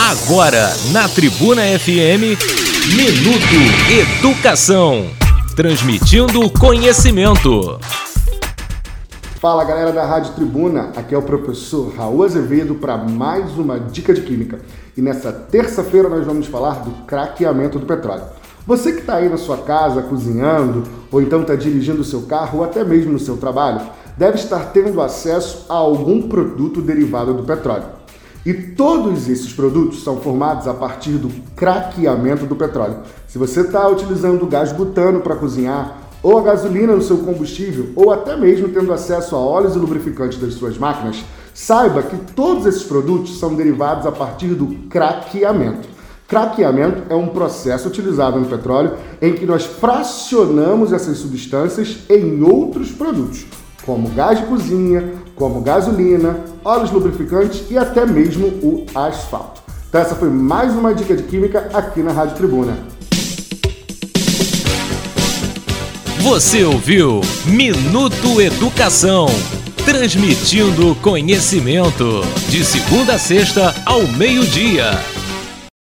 Agora, na Tribuna FM, Minuto Educação. Transmitindo conhecimento. Fala galera da Rádio Tribuna, aqui é o professor Raul Azevedo para mais uma dica de química. E nessa terça-feira nós vamos falar do craqueamento do petróleo. Você que está aí na sua casa cozinhando, ou então está dirigindo o seu carro, ou até mesmo no seu trabalho, deve estar tendo acesso a algum produto derivado do petróleo. E todos esses produtos são formados a partir do craqueamento do petróleo. Se você está utilizando gás butano para cozinhar, ou a gasolina no seu combustível, ou até mesmo tendo acesso a óleos e lubrificantes das suas máquinas, saiba que todos esses produtos são derivados a partir do craqueamento. Craqueamento é um processo utilizado no petróleo em que nós fracionamos essas substâncias em outros produtos, como gás de cozinha, como gasolina, óleos lubrificantes e até mesmo o asfalto. Então essa foi mais uma dica de química aqui na Rádio Tribuna. Você ouviu Minuto Educação, transmitindo conhecimento de segunda a sexta ao meio-dia.